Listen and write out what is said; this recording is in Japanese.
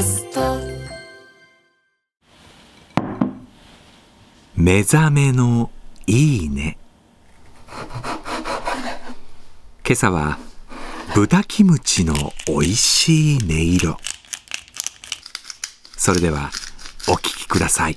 ャスト。目覚めのいいね。今朝は豚キムチのおいしい音色。それではお聴きください。